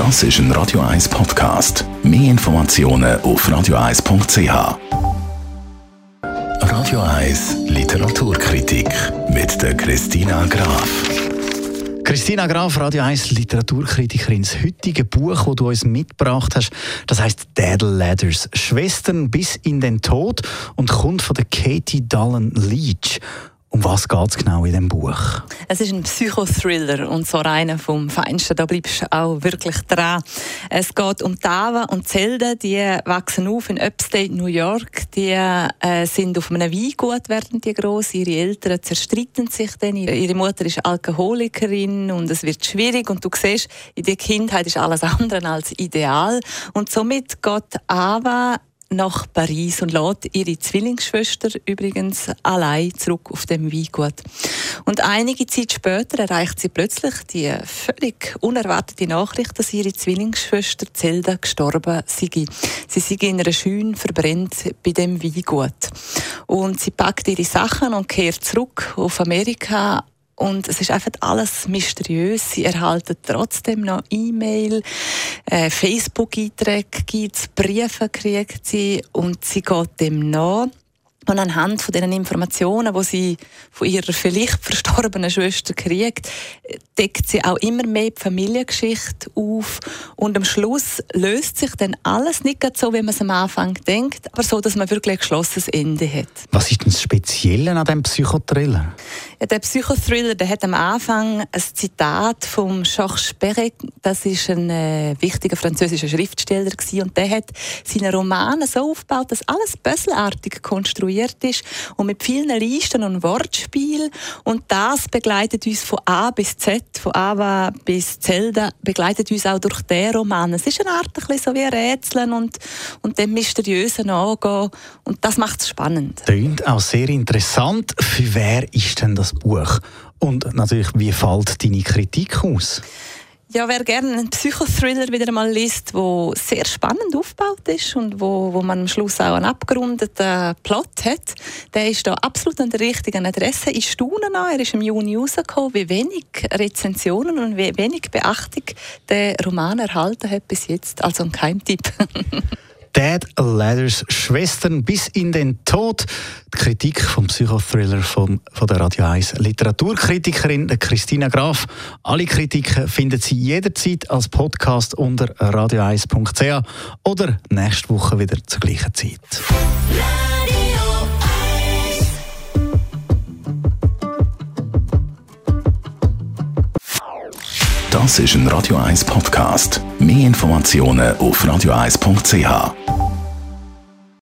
Das ist ein Radio 1 Podcast. Mehr Informationen auf radio1.ch. Radio 1 Literaturkritik mit der Christina Graf. Christina Graf, Radio 1 Literaturkritikerin. Das heutige Buch, das du uns mitgebracht hast, das heißt Dead Ladders. Schwestern bis in den Tod und kommt von der Katie Dallin Leach. Um was geht es genau in diesem Buch? Es ist ein Psychothriller und so einer vom Feinsten. Da bleibst du auch wirklich dran. Es geht um Tava und Zelda. Die wachsen auf in Upstate New York. Die äh, sind auf einem Weingut, werden die groß. Ihre Eltern zerstreiten sich dann. Ihre Mutter ist Alkoholikerin und es wird schwierig. Und du siehst, in der Kindheit ist alles andere als ideal. Und somit geht Ava nach Paris und lädt ihre Zwillingsschwester übrigens allein zurück auf dem Weingut. Und einige Zeit später erreicht sie plötzlich die völlig unerwartete Nachricht, dass ihre Zwillingsschwester Zelda gestorben sei. Sie sei in einer Scheune verbrennt bei dem Weingut. Und sie packt ihre Sachen und kehrt zurück auf Amerika und es ist einfach alles mysteriös. Sie erhalten trotzdem noch E-Mail, äh, Facebook-Einträge gibt Briefe kriegt sie und sie geht dem nach. Und anhand von den Informationen, die sie von ihrer vielleicht verstorbenen Schwester kriegt, deckt sie auch immer mehr die Familiengeschichte auf. Und am Schluss löst sich dann alles nicht so, wie man es am Anfang denkt, aber so, dass man wirklich ein geschlossenes Ende hat. Was ist denn das Spezielle an diesem Psychothriller? Der Psychothriller, der hat am Anfang ein Zitat von Georges Perec, das ist ein äh, wichtiger französischer Schriftsteller gewesen, und der hat seine Romane so aufgebaut, dass alles puzzelartig konstruiert ist und mit vielen Listen und Wortspielen. Und das begleitet uns von A bis Z, von Ava bis Zelda, begleitet uns auch durch den Roman. Es ist eine Art ein so wie Rätseln und, und dem Mysteriösen angehen. Und das macht es spannend. Klingt auch sehr interessant. Für wer ist denn das Buch? Und natürlich, wie fällt deine Kritik aus? Ja, wer gerne einen Psychothriller wieder einmal liest, der sehr spannend aufgebaut ist und wo, wo man am Schluss auch einen abgerundeten Plot hat, der ist da absolut an der richtigen Adresse. Ich staune noch, er ist im Juni rausgekommen, wie wenig Rezensionen und wie wenig Beachtung der Roman erhalten hat bis jetzt. Also ein Keimtipp. Dead Ladders Schwestern bis in den Tod. Die Kritik vom Psychothriller von, von der Radio 1 Literaturkritikerin Christina Graf. Alle Kritiken finden Sie jederzeit als Podcast unter radio1.ch oder nächste Woche wieder zur gleichen Zeit. Das ist ein Radio 1 Podcast. Mehr Informationen auf radio1.ch.